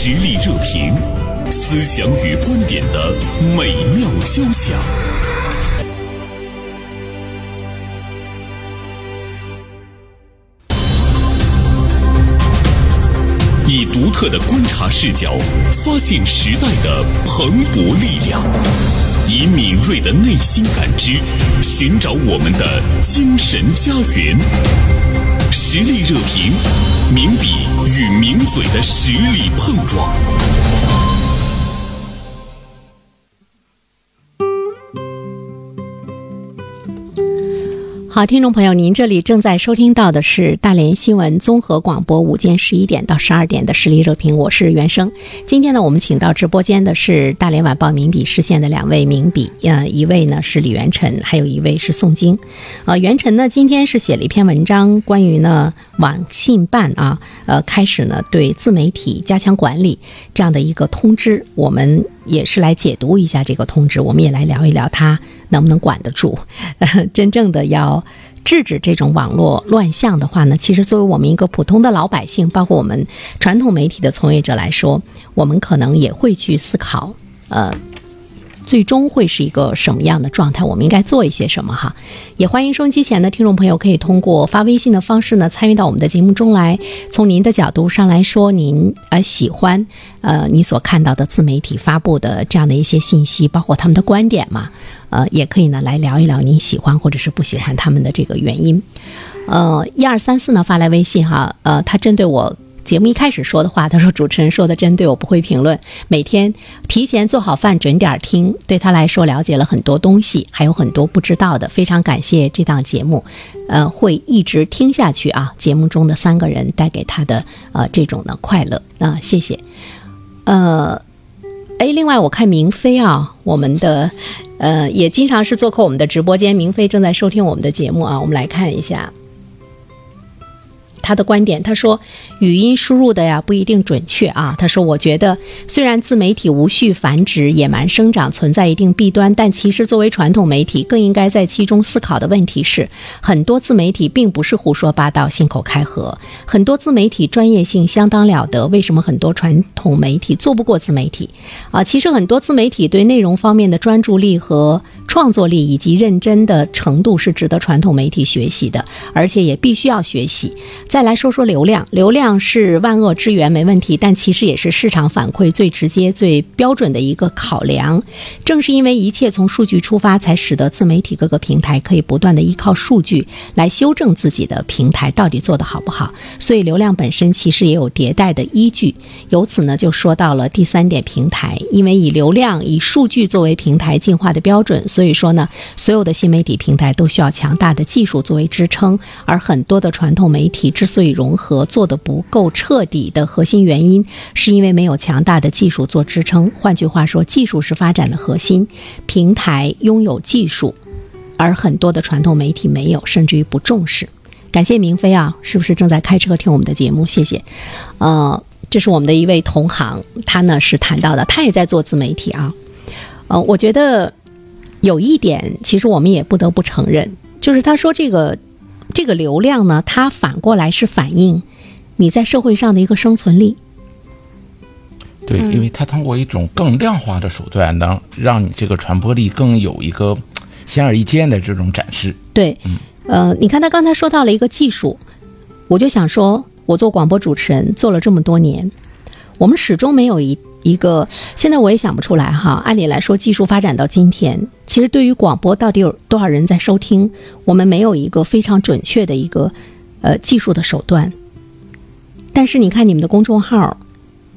实力热评，思想与观点的美妙交响。以独特的观察视角，发现时代的蓬勃力量；以敏锐的内心感知，寻找我们的精神家园。实力热评，名笔与名嘴的实力碰撞。好，听众朋友，您这里正在收听到的是大连新闻综合广播午间十一点到十二点的实力热评，我是袁生。今天呢，我们请到直播间的是大连晚报名笔视线的两位名笔，呃，一位呢是李元辰，还有一位是宋晶。呃，元晨呢今天是写了一篇文章，关于呢网信办啊，呃，开始呢对自媒体加强管理这样的一个通知，我们也是来解读一下这个通知，我们也来聊一聊它能不能管得住。真正的要制止这种网络乱象的话呢，其实作为我们一个普通的老百姓，包括我们传统媒体的从业者来说，我们可能也会去思考，呃。最终会是一个什么样的状态？我们应该做一些什么哈？也欢迎收音机前的听众朋友可以通过发微信的方式呢参与到我们的节目中来，从您的角度上来说，您呃喜欢呃你所看到的自媒体发布的这样的一些信息，包括他们的观点嘛？呃，也可以呢来聊一聊您喜欢或者是不喜欢他们的这个原因。呃，一二三四呢发来微信哈，呃，他针对我。节目一开始说的话，他说主持人说的真对，我不会评论。每天提前做好饭，准点听，对他来说了解了很多东西，还有很多不知道的。非常感谢这档节目，呃，会一直听下去啊。节目中的三个人带给他的呃这种的快乐啊，谢谢。呃，哎，另外我看明飞啊，我们的呃也经常是做客我们的直播间，明飞正在收听我们的节目啊，我们来看一下。他的观点，他说，语音输入的呀不一定准确啊。他说，我觉得虽然自媒体无序繁殖、野蛮生长存在一定弊端，但其实作为传统媒体，更应该在其中思考的问题是，很多自媒体并不是胡说八道、信口开河，很多自媒体专业性相当了得。为什么很多传统媒体做不过自媒体？啊，其实很多自媒体对内容方面的专注力和创作力以及认真的程度是值得传统媒体学习的，而且也必须要学习。再来说说流量，流量是万恶之源，没问题，但其实也是市场反馈最直接、最标准的一个考量。正是因为一切从数据出发，才使得自媒体各个平台可以不断的依靠数据来修正自己的平台到底做得好不好。所以流量本身其实也有迭代的依据。由此呢，就说到了第三点，平台，因为以流量、以数据作为平台进化的标准。所以说呢，所有的新媒体平台都需要强大的技术作为支撑，而很多的传统媒体之所以融合做得不够彻底的核心原因，是因为没有强大的技术做支撑。换句话说，技术是发展的核心，平台拥有技术，而很多的传统媒体没有，甚至于不重视。感谢明飞啊，是不是正在开车听我们的节目？谢谢。呃，这是我们的一位同行，他呢是谈到的，他也在做自媒体啊。呃，我觉得。有一点，其实我们也不得不承认，就是他说这个这个流量呢，它反过来是反映你在社会上的一个生存力。对，因为它通过一种更量化的手段，能让你这个传播力更有一个显而易见的这种展示。对，嗯，呃，你看他刚才说到了一个技术，我就想说，我做广播主持人做了这么多年，我们始终没有一。一个，现在我也想不出来哈。按理来说，技术发展到今天，其实对于广播到底有多少人在收听，我们没有一个非常准确的一个呃技术的手段。但是你看你们的公众号，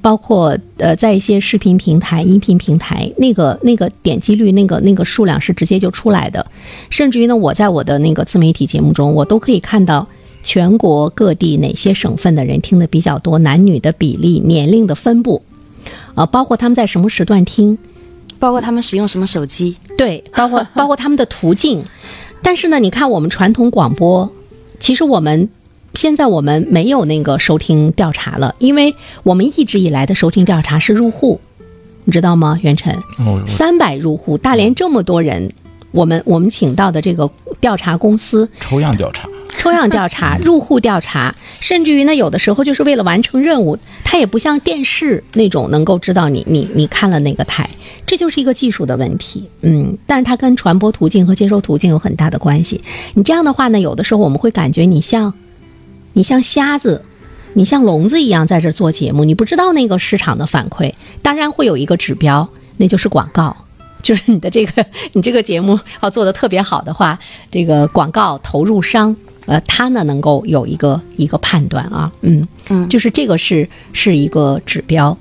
包括呃在一些视频平台、音频平台，那个那个点击率、那个那个数量是直接就出来的。甚至于呢，我在我的那个自媒体节目中，我都可以看到全国各地哪些省份的人听的比较多，男女的比例、年龄的分布。呃，包括他们在什么时段听，包括他们使用什么手机，对，包括 包括他们的途径。但是呢，你看我们传统广播，其实我们现在我们没有那个收听调查了，因为我们一直以来的收听调查是入户，你知道吗？袁晨，三百入户，大连这么多人，我们我们请到的这个调查公司抽样调查。抽样调查、入户调查，甚至于呢，有的时候就是为了完成任务，它也不像电视那种能够知道你你你看了哪个台，这就是一个技术的问题。嗯，但是它跟传播途径和接收途径有很大的关系。你这样的话呢，有的时候我们会感觉你像你像瞎子。你像聋子一样在这做节目，你不知道那个市场的反馈。当然会有一个指标，那就是广告，就是你的这个你这个节目要做的特别好的话，这个广告投入商，呃，他呢能够有一个一个判断啊，嗯嗯，就是这个是是一个指标。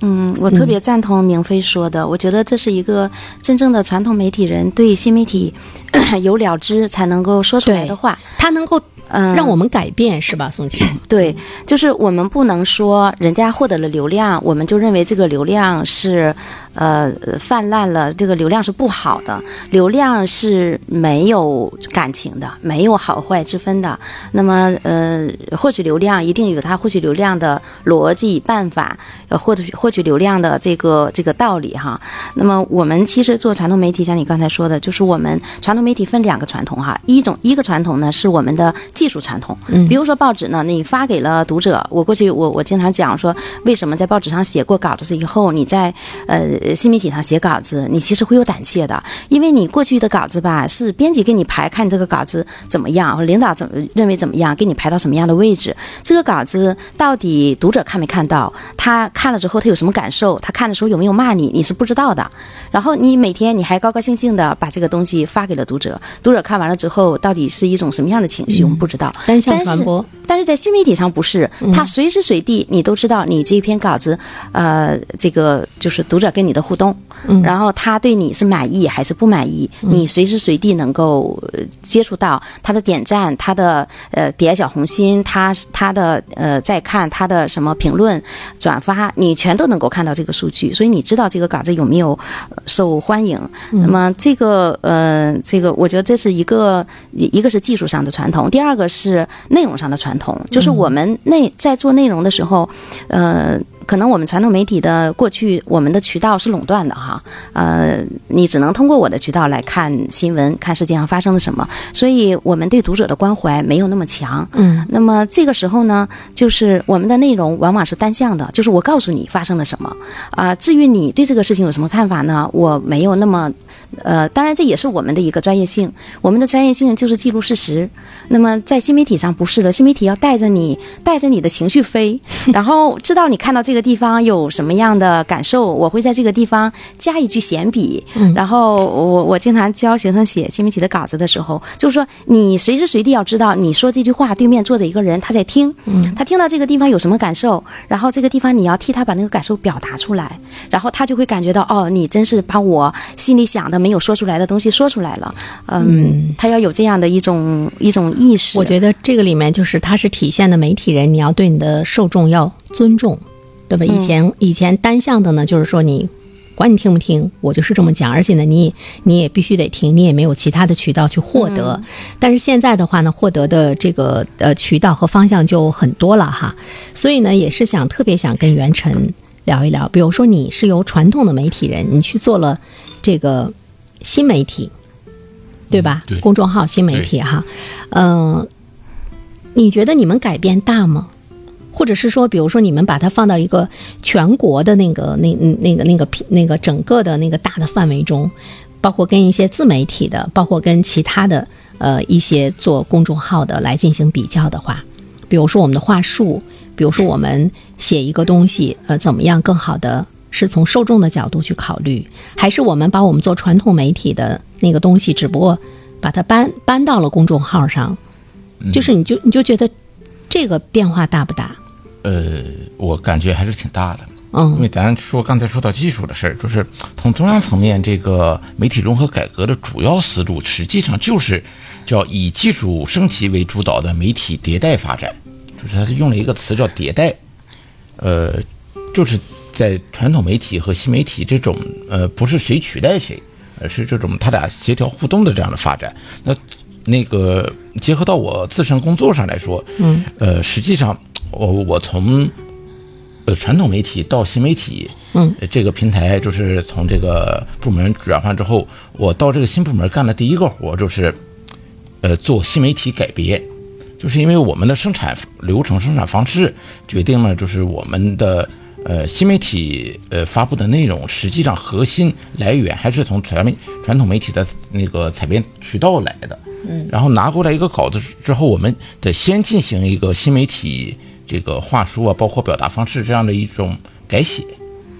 嗯，我特别赞同明飞说的，我觉得这是一个真正的传统媒体人对新媒体 有了知才能够说出来的话，他能够。嗯，让我们改变是吧，宋琪？对，就是我们不能说人家获得了流量，我们就认为这个流量是。呃，泛滥了，这个流量是不好的，流量是没有感情的，没有好坏之分的。那么，呃，获取流量一定有它获取流量的逻辑办法，呃，获取获取流量的这个这个道理哈。那么，我们其实做传统媒体，像你刚才说的，就是我们传统媒体分两个传统哈，一种一个传统呢是我们的技术传统，嗯，比如说报纸呢，你发给了读者，我过去我我经常讲说，为什么在报纸上写过稿子以后，你在呃。新媒体上写稿子，你其实会有胆怯的，因为你过去的稿子吧，是编辑给你排，看你这个稿子怎么样，或领导怎么认为怎么样，给你排到什么样的位置。这个稿子到底读者看没看到？他看了之后他有什么感受？他看的时候有没有骂你？你是不知道的。然后你每天你还高高兴兴的把这个东西发给了读者，读者看完了之后到底是一种什么样的情绪？我们不知道。单向传播。但是在新媒体上不是，他随时随地你都知道你这篇稿子，呃，这个就是读者跟你的互动。然后他对你是满意还是不满意？你随时随地能够接触到他的点赞，他的呃点小红心，他他的呃在看他的什么评论、转发，你全都能够看到这个数据，所以你知道这个稿子有没有受欢迎。那么这个呃这个，我觉得这是一个一个是技术上的传统，第二个是内容上的传统，就是我们内在做内容的时候，呃。可能我们传统媒体的过去，我们的渠道是垄断的哈，呃，你只能通过我的渠道来看新闻，看世界上发生了什么，所以我们对读者的关怀没有那么强。嗯，那么这个时候呢，就是我们的内容往往是单向的，就是我告诉你发生了什么，啊，至于你对这个事情有什么看法呢？我没有那么。呃，当然这也是我们的一个专业性，我们的专业性就是记录事实。那么在新媒体上不是的，新媒体要带着你，带着你的情绪飞，然后知道你看到这个地方有什么样的感受，我会在这个地方加一句闲笔。然后我我经常教学生写新媒体的稿子的时候，就是说你随时随地要知道你说这句话，对面坐着一个人他在听，他听到这个地方有什么感受，然后这个地方你要替他把那个感受表达出来，然后他就会感觉到哦，你真是把我心里想的。没有说出来的东西说出来了，嗯，他要有这样的一种一种意识。我觉得这个里面就是它是体现的媒体人，你要对你的受众要尊重，对吧？以前以前单向的呢，就是说你管你听不听，我就是这么讲，而且呢，你你也必须得听，你也没有其他的渠道去获得。但是现在的话呢，获得的这个呃渠道和方向就很多了哈，所以呢，也是想特别想跟袁晨聊一聊，比如说你是由传统的媒体人，你去做了这个。新媒体，对吧？对，公众号新媒体哈，嗯，你觉得你们改变大吗？或者是说，比如说你们把它放到一个全国的那个、那、那个、那个、那个整个的那个大的范围中，包括跟一些自媒体的，包括跟其他的呃一些做公众号的来进行比较的话，比如说我们的话术，比如说我们写一个东西，呃，怎么样更好的？是从受众的角度去考虑，还是我们把我们做传统媒体的那个东西，只不过把它搬搬到了公众号上？就是你就你就觉得这个变化大不大？呃，我感觉还是挺大的。嗯，因为咱说刚才说到技术的事儿，就是从中央层面，这个媒体融合改革的主要思路，实际上就是叫以技术升级为主导的媒体迭代发展，就是他用了一个词叫迭代，呃，就是。在传统媒体和新媒体这种，呃，不是谁取代谁，而是这种他俩协调互动的这样的发展。那那个结合到我自身工作上来说，嗯，呃，实际上我我从呃传统媒体到新媒体，嗯，这个平台就是从这个部门转换之后，我到这个新部门干的第一个活就是呃做新媒体改编，就是因为我们的生产流程、生产方式决定了，就是我们的呃新媒体呃发布的内容，实际上核心来源还是从传媒传统媒体的那个采编渠道来的。嗯，然后拿过来一个稿子之后，我们得先进行一个新媒体这个话术啊，包括表达方式这样的一种改写，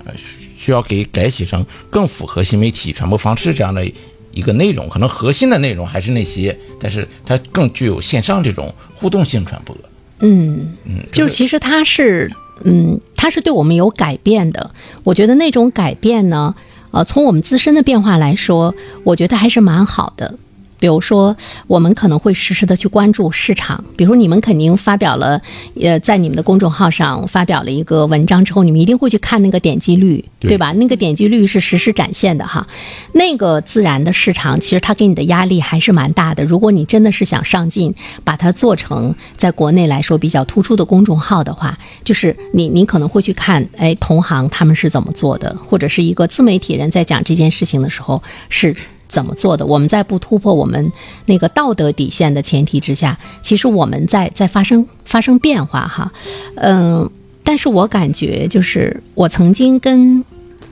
呃，需要给改写成更符合新媒体传播方式这样的一个内容。可能核心的内容还是那些，但是它更具有线上这种互动性传播。嗯嗯，就是其实它是，嗯，它是对我们有改变的。我觉得那种改变呢，呃，从我们自身的变化来说，我觉得还是蛮好的。比如说，我们可能会实时的去关注市场。比如你们肯定发表了，呃，在你们的公众号上发表了一个文章之后，你们一定会去看那个点击率，对对吧？那个点击率是实时展现的哈。那个自然的市场，其实它给你的压力还是蛮大的。如果你真的是想上进，把它做成在国内来说比较突出的公众号的话，就是你你可能会去看，哎，同行他们是怎么做的，或者是一个自媒体人在讲这件事情的时候是。怎么做的？我们在不突破我们那个道德底线的前提之下，其实我们在在发生发生变化哈，嗯，但是我感觉就是我曾经跟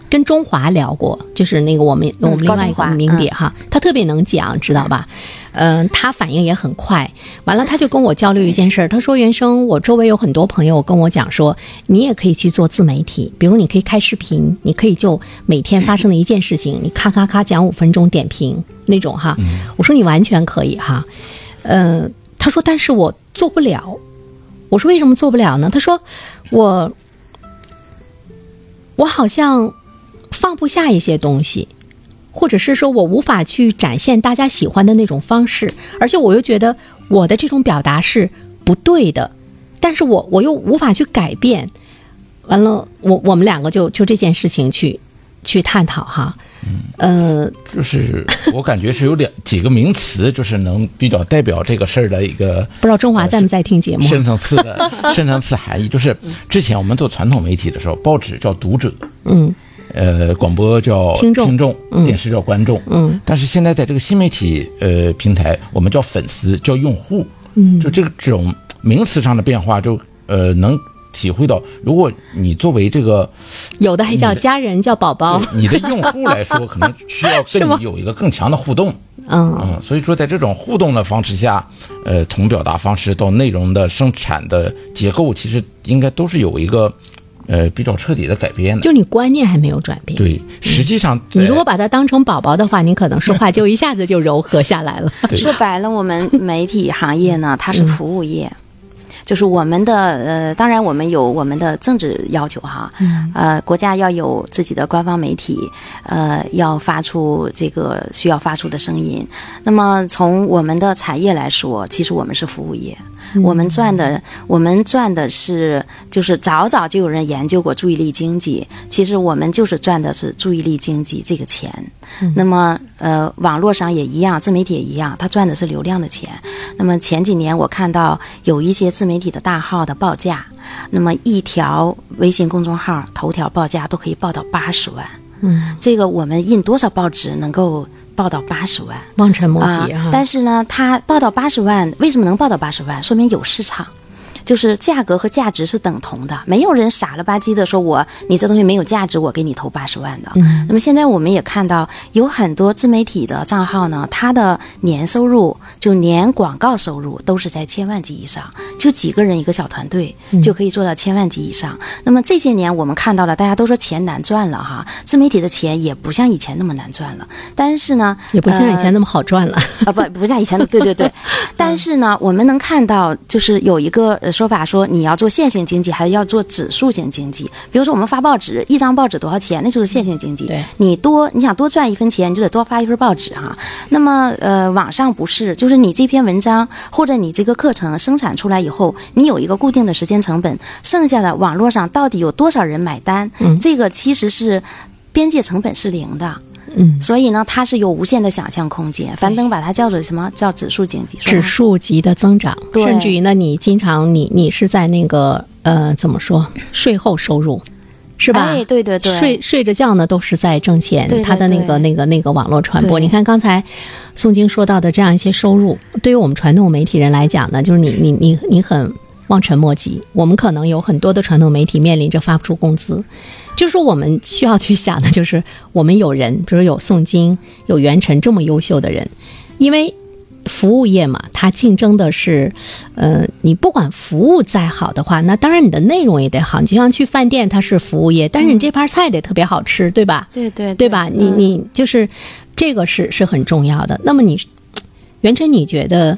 跟中华聊过，就是那个我们我们另外一个名姐哈，他特别能讲，知道吧？嗯，他反应也很快。完了，他就跟我交流一件事儿，他说：“原生，我周围有很多朋友跟我讲说，你也可以去做自媒体，比如你可以开视频，你可以就每天发生的一件事情，你咔咔咔讲五分钟点评那种哈。”我说：“你完全可以哈。”嗯，他说：“但是我做不了。”我说：“为什么做不了呢？”他说：“我我好像放不下一些东西。”或者是说我无法去展现大家喜欢的那种方式，而且我又觉得我的这种表达是不对的，但是我我又无法去改变。完了，我我们两个就就这件事情去去探讨哈。嗯，呃，就是我感觉是有两几个名词，就是能比较代表这个事儿的一个。不知道中华在不在听节目？深层次的深层次含义，就是 之前我们做传统媒体的时候，报纸叫读者。嗯。呃，广播叫听众，听众，电视叫观众，嗯，但是现在在这个新媒体呃平台，我们叫粉丝，叫用户，嗯，就这个这种名词上的变化，就呃能体会到，如果你作为这个有的还叫家人，叫宝宝，你的用户来说，可能需要跟你 有一个更强的互动，嗯。嗯，所以说在这种互动的方式下，呃，从表达方式到内容的生产的结构，其实应该都是有一个。呃，比较彻底的改变的，就你观念还没有转变。对，实际上你如果把它当成宝宝的话，你可能说话就一下子就柔和下来了。说白了，我们媒体行业呢，它是服务业，就是我们的呃，当然我们有我们的政治要求哈，呃，国家要有自己的官方媒体，呃，要发出这个需要发出的声音。那么从我们的产业来说，其实我们是服务业。我们赚的，我们赚的是，就是早早就有人研究过注意力经济。其实我们就是赚的是注意力经济这个钱。那么，呃，网络上也一样，自媒体也一样，它赚的是流量的钱。那么前几年我看到有一些自媒体的大号的报价，那么一条微信公众号头条报价都可以报到八十万。嗯，这个我们印多少报纸能够？报到八十万，望尘莫及啊！但是呢，他报到八十万，为什么能报到八十万？说明有市场。就是价格和价值是等同的，没有人傻了吧唧的说我你这东西没有价值，我给你投八十万的。那么现在我们也看到有很多自媒体的账号呢，它的年收入就年广告收入都是在千万级以上，就几个人一个小团队就可以做到千万级以上。那么这些年我们看到了，大家都说钱难赚了哈，自媒体的钱也不像以前那么难赚了，但是呢，也不像以前那么好赚了啊，不不像以前的，对对对。但是呢，我们能看到就是有一个说法说你要做线性经济，还是要做指数型经济？比如说我们发报纸，一张报纸多少钱？那就是线性经济。对，你多你想多赚一分钱，你就得多发一份报纸哈。那么呃，网上不是，就是你这篇文章或者你这个课程生产出来以后，你有一个固定的时间成本，剩下的网络上到底有多少人买单？嗯，这个其实是边界成本是零的。嗯，所以呢，它是有无限的想象空间。樊登把它叫做什么叫指数经济？指数级的增长，对甚至于呢，你经常你你是在那个呃怎么说税后收入，是吧？哎对对对睡睡着觉呢都是在挣钱，对对他的那个那个那个网络传播。你看刚才宋晶说到的这样一些收入，对于我们传统媒体人来讲呢，就是你你你你很望尘莫及。我们可能有很多的传统媒体面临着发不出工资，就是我们需要去想的就是我们有人，比如有宋晶、有袁晨这么优秀的人，因为。服务业嘛，它竞争的是，呃，你不管服务再好的话，那当然你的内容也得好。你就像去饭店，它是服务业，但是你这盘菜得特别好吃，对吧？对对对吧？你嗯你就是这个是是很重要的。那么你，袁晨，你觉得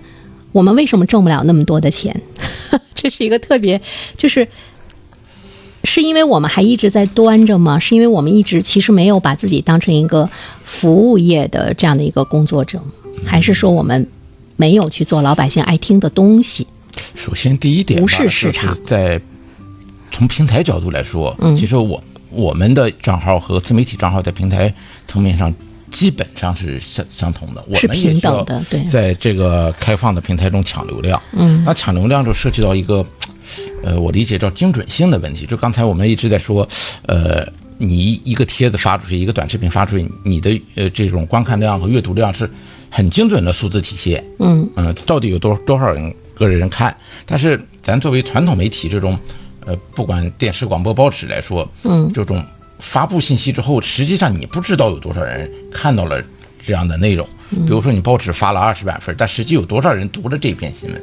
我们为什么挣不了那么多的钱？这是一个特别，就是是因为我们还一直在端着吗？是因为我们一直其实没有把自己当成一个服务业的这样的一个工作者？还是说我们没有去做老百姓爱听的东西？首先第一点吧，无视市场就是在从平台角度来说，嗯其实我我们的账号和自媒体账号在平台层面上基本上是相相同的，我是们也需要平等的，对，在这个开放的平台中抢流量。嗯那抢流量就涉及到一个，呃，我理解叫精准性的问题。就刚才我们一直在说，呃，你一个帖子发出去，一个短视频发出去，你的呃这种观看量和阅读量是很精准的数字体现。嗯嗯，到底有多多少人个人看？但是咱作为传统媒体这种，呃，不管电视、广播、报纸来说，嗯这种发布信息之后，实际上你不知道有多少人看到了这样的内容。嗯比如说你报纸发了二十万份，但实际有多少人读了这篇新闻？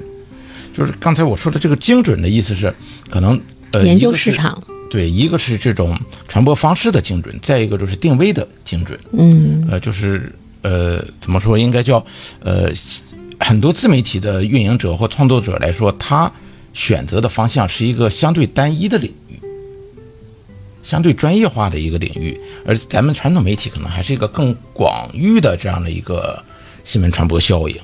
就是刚才我说的这个精准的意思是，可能呃研究市场，对，一个是这种传播方式的精准，再一个就是定位的精准。嗯呃，就是呃，怎么说，应该叫呃，很多自媒体的运营者或创作者来说，他选择的方向是一个相对单一的领域，相对专业化的一个领域，而咱们传统媒体可能还是一个更广域的这样的一个新闻传播效应。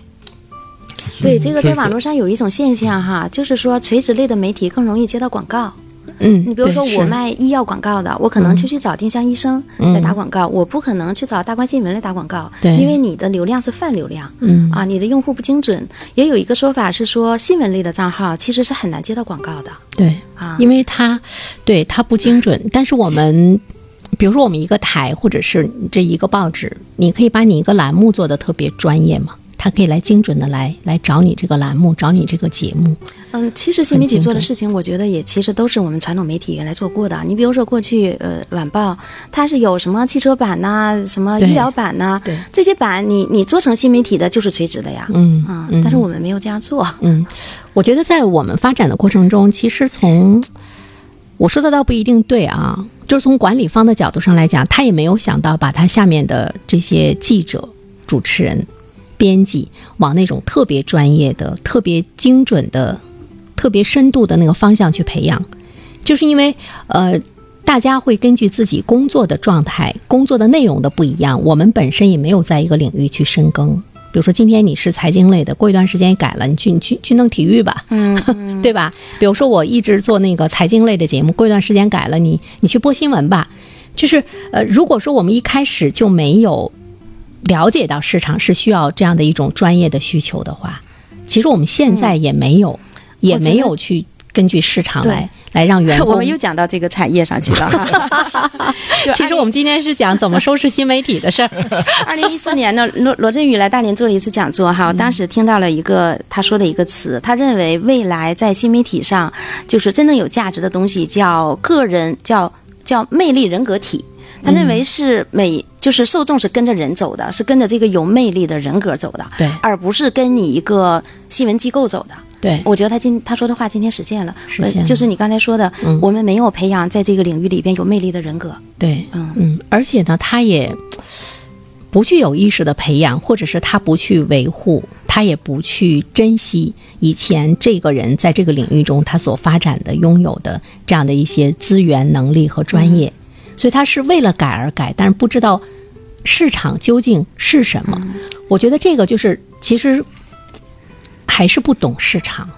对，这个在网络上有一种现象哈，就是说垂直类的媒体更容易接到广告。嗯，你比如说我卖医药广告的，我可能就去找丁香医生嗯来打广告，我不可能去找大观新闻来打广告，对因为你的流量是泛流量。嗯啊，你的用户不精准。也有一个说法是说，新闻类的账号其实是很难接到广告的对，啊。因为它对它不精准，但是我们。比如说，我们一个台或者是这一个报纸，你可以把你一个栏目做的特别专业嘛，它可以来精准的来来找你这个栏目，找你这个节目。嗯，其实新媒体做的事情，我觉得也其实都是我们传统媒体原来做过的。你比如说过去呃晚报，它是有什么汽车版呐、什么医疗版呐、对这些版你你做成新媒体的就是垂直的呀。嗯啊，嗯但是我们没有这样做。嗯，我觉得在我们发展的过程中，其实从我说的倒不一定对啊，就是从管理方的角度上来讲，他也没有想到把他下面的这些记者、主持人、编辑往那种特别专业的、特别精准的、特别深度的那个方向去培养，就是因为呃。大家会根据自己工作的状态、工作的内容的不一样，我们本身也没有在一个领域去深耕。比如说，今天你是财经类的，过一段时间改了，你去你去去弄体育吧，嗯，对吧？比如说，我一直做那个财经类的节目，过一段时间改了，你你去播新闻吧。就是呃，如果说我们一开始就没有了解到市场是需要这样的一种专业的需求的话，其实我们现在也没有，也没有去根据市场来来让员工。我们又讲到这个产业上去了 其实我们今天是讲怎么收拾新媒体的事儿。二零一四年呢，罗罗振宇来大连做了一次讲座哈，我当时听到了一个他说的一个词，他认为未来在新媒体上，就是真正有价值的东西叫个人，叫叫魅力人格体。他认为是每就是受众是跟着人走的，是跟着这个有魅力的人格走的，对。而不是跟你一个新闻机构走的。对，我觉得他今他说的话今天实现了，实现就是你刚才说的，嗯。我们没有培养在这个领域里边有魅力的人格。对，嗯。嗯，而且呢，他也不去有意识的培养，或者是他不去维护，他也不去珍惜以前这个人在这个领域中他所发展的、拥有的这样的一些资源、能力和专业，所以他是为了改而改，但是不知道市场究竟是什么。我觉得这个就是其实还是不懂市场，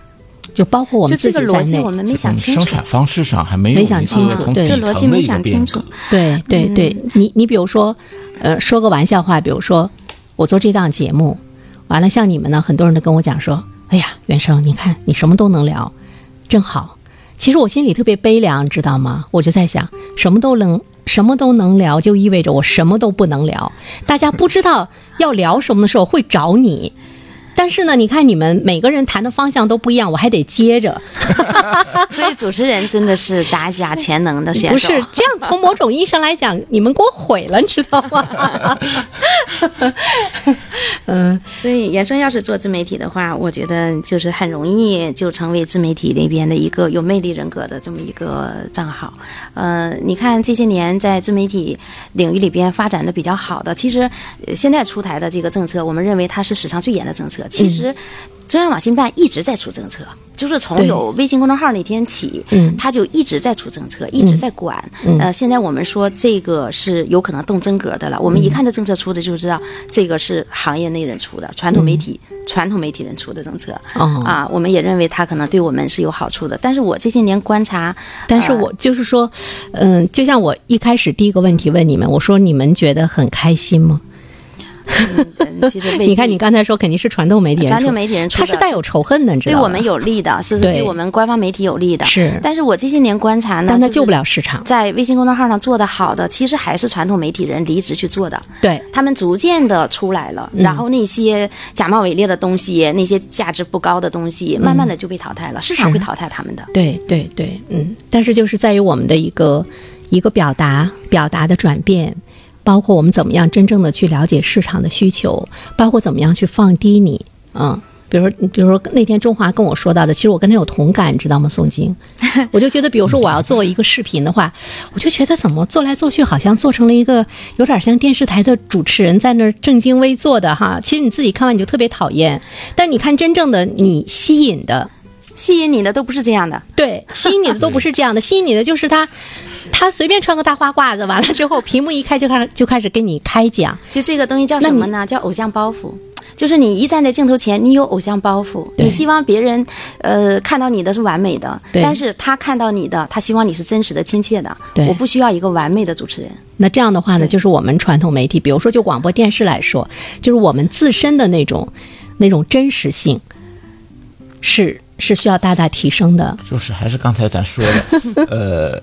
就包括我们这自己在内个逻辑我。们没想清楚生。产方式上还没有没想清楚对这逻辑没想清楚。对对对，你你比如说，呃，说个玩笑话，比如说我做这档节目，完了像你们呢，很多人都跟我讲说，哎呀，袁生，你看你什么都能聊，真好。其实我心里特别悲凉，知道吗？我就在想，什么都能什么都能聊，就意味着我什么都不能聊。大家不知道要聊什么的时候会找你。但是呢，你看你们每个人谈的方向都不一样，我还得接着。所以主持人真的是杂家全能的选手。不是这样，从某种意义上来讲，你们给我毁了，你知道吗？嗯，所以原生要是做自媒体的话，我觉得就是很容易就成为自媒体那边的一个有魅力人格的这么一个账号。呃，你看这些年在自媒体领域里边发展的比较好的，其实现在出台的这个政策，我们认为它是史上最严的政策。其实，中央网信办一直在出政策，就是从有微信公众号那天起，嗯，他就一直在出政策，一直在管。呃，现在我们说这个是有可能动真格的了。我们一看这政策出的，就知道这个是行业内人出的，传统媒体传统媒体人出的政策。啊，我们也认为它可能对我们是有好处的。但是我这些年观察，但是我就是说，嗯，就像我一开始第一个问题问你们，我说你们觉得很开心吗？嗯，其实你看，你刚才说肯定是传统媒体人，传统媒体人他是带有仇恨的，你知道对我们有利的，是对我们官方媒体有利的。是，但是我这些年观察呢，但他救不了市场。在微信公众号上做的好的，其实还是传统媒体人离职去做的。对，他们逐渐的出来了，然后那些假冒伪劣的东西，那些价值不高的东西，慢慢的就被淘汰了。市场会淘汰他们的。对对对，嗯。但是就是在于我们的一个一个表达表达的转变。包括我们怎么样真正的去了解市场的需求，包括怎么样去放低你，嗯，比如说，比如说那天中华跟我说到的，其实我跟他有同感，你知道吗？宋晶，我就觉得，比如说我要做一个视频的话，我就觉得怎么做来做去，好像做成了一个有点像电视台的主持人在那儿正襟危坐的哈。其实你自己看完你就特别讨厌，但你看真正的你吸引的，吸引你的都不是这样的，对，吸引你的都不是这样的，吸引你的就是他。他随便穿个大花褂子，完了之后屏幕一开就开始就开始跟你开讲。就这个东西叫什么呢？叫偶像包袱。就是你一站在镜头前，你有偶像包袱，你希望别人呃看到你的是完美的，但是他看到你的，他希望你是真实的、亲切的。我不需要一个完美的主持人。那这样的话呢，就是我们传统媒体，比如说就广播电视来说，就是我们自身的那种那种真实性，是是需要大大提升的。就是还是刚才咱说的，呃。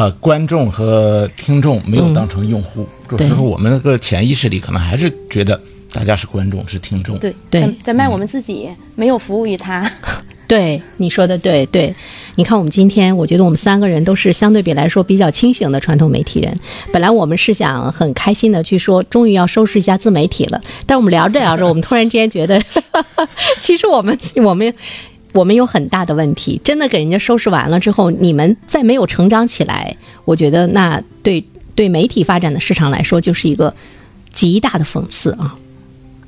把观众和听众没有当成用户，有时候我们那个潜意识里可能还是觉得大家是观众是听众。对对，在卖我们自己，没有服务于他。对你说的对对，你看我们今天，我觉得我们三个人都是相对比来说比较清醒的传统媒体人。本来我们是想很开心的去说，终于要收拾一下自媒体了，但是我们聊着聊着，我们突然之间觉得，其实我们我们。我们有很大的问题，真的给人家收拾完了之后，你们再没有成长起来，我觉得那对对媒体发展的市场来说，就是一个极大的讽刺啊。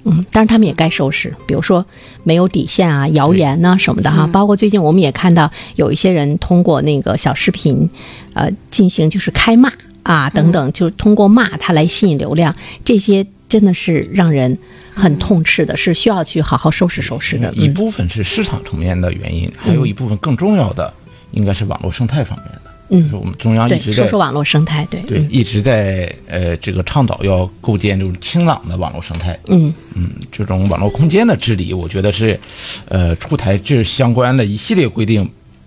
嗯，当然他们也该收拾，比如说没有底线啊、谣言呐什么的哈。包括最近我们也看到有一些人通过那个小视频，呃，进行就是开骂啊等等，就是通过骂他来吸引流量，这些真的是让人。很痛斥的，是需要去好好收拾收拾的。一部分是市场层面的原因，还有一部分更重要的，应该是网络生态方面的。嗯，我们中央一直在说说网络生态，对对，一直在呃这个倡导要构建这种清朗的网络生态。嗯嗯，这种网络空间的治理，我觉得是呃出台这相关的一系列规定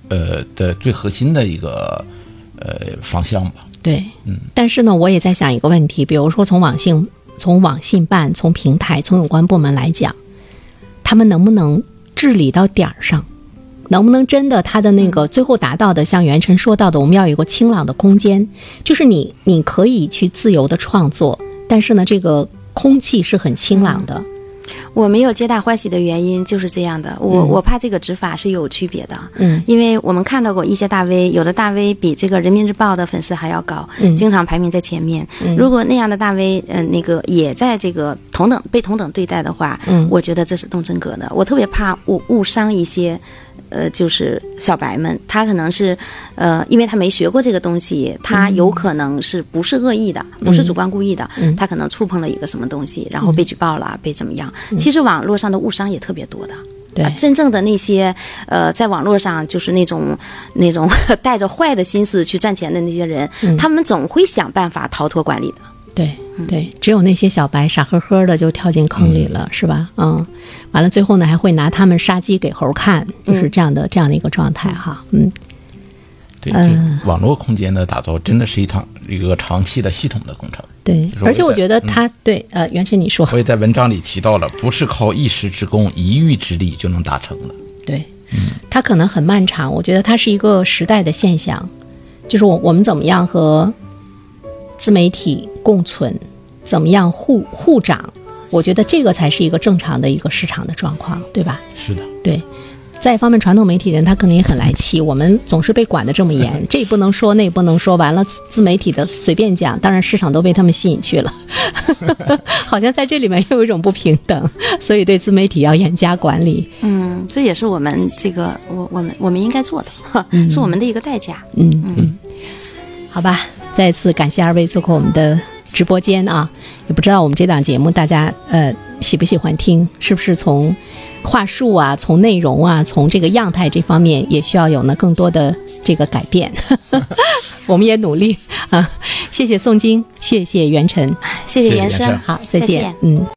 呃的最核心的一个呃方向吧。对，嗯。但是呢，我也在想一个问题，比如说从网信。从网信办、从平台、从有关部门来讲，他们能不能治理到点儿上？能不能真的他的那个最后达到的，像袁晨说到的，我们要有一个清朗的空间，就是你你可以去自由的创作，但是呢，这个空气是很清朗的。我没有皆大欢喜的原因就是这样的，我我怕这个执法是有区别的，嗯，因为我们看到过一些大 V，有的大 V 比这个人民日报的粉丝还要高，嗯，经常排名在前面。如果那样的大 V，嗯，那个也在这个同等被同等对待的话，嗯，我觉得这是动真格的。我特别怕误误伤一些。呃，就是小白们，他可能是，呃，因为他没学过这个东西，他有可能是不是恶意的，不是主观故意的，他可能触碰了一个什么东西，然后被举报了，被怎么样？其实网络上的误伤也特别多的，对，真正的那些，呃，在网络上就是那种那种 带着坏的心思去赚钱的那些人，他们总会想办法逃脱管理的。对对，只有那些小白傻呵呵的就跳进坑里了，是吧？嗯，完了最后呢还会拿他们杀鸡给猴看，就是这样的这样的一个状态哈。嗯，对，这网络空间的打造真的是一场一个长期的系统的工程。对，而且我觉得他对呃，袁晨你说，我也在文章里提到了，不是靠一时之功、一遇之力就能达成的。对，嗯，它可能很漫长。我觉得它是一个时代的现象，就是我我们怎么样和自媒体共存，怎么样互互长，我觉得这个才是一个正常的一个市场的状况，对吧？是的，对。再一方面，传统媒体人他可能也很来气，我们总是被管得这么严，这不能说，那不能说，完了自媒体的随便讲，当然市场都被他们吸引去了，好像在这里面又有一种不平等，所以对自媒体要严加管理。嗯，这也是我们这个我我们我们应该做的，是我们的一个代价。嗯嗯，好吧，再次感谢二位做客我们的直播间啊，也不知道我们这档节目大家呃喜不喜欢听，是不是从。话术啊，从内容啊，从这个样态这方面，也需要有呢更多的这个改变。我们也努力啊！谢谢宋晶，谢谢袁晨，谢谢袁生，好，再见，嗯。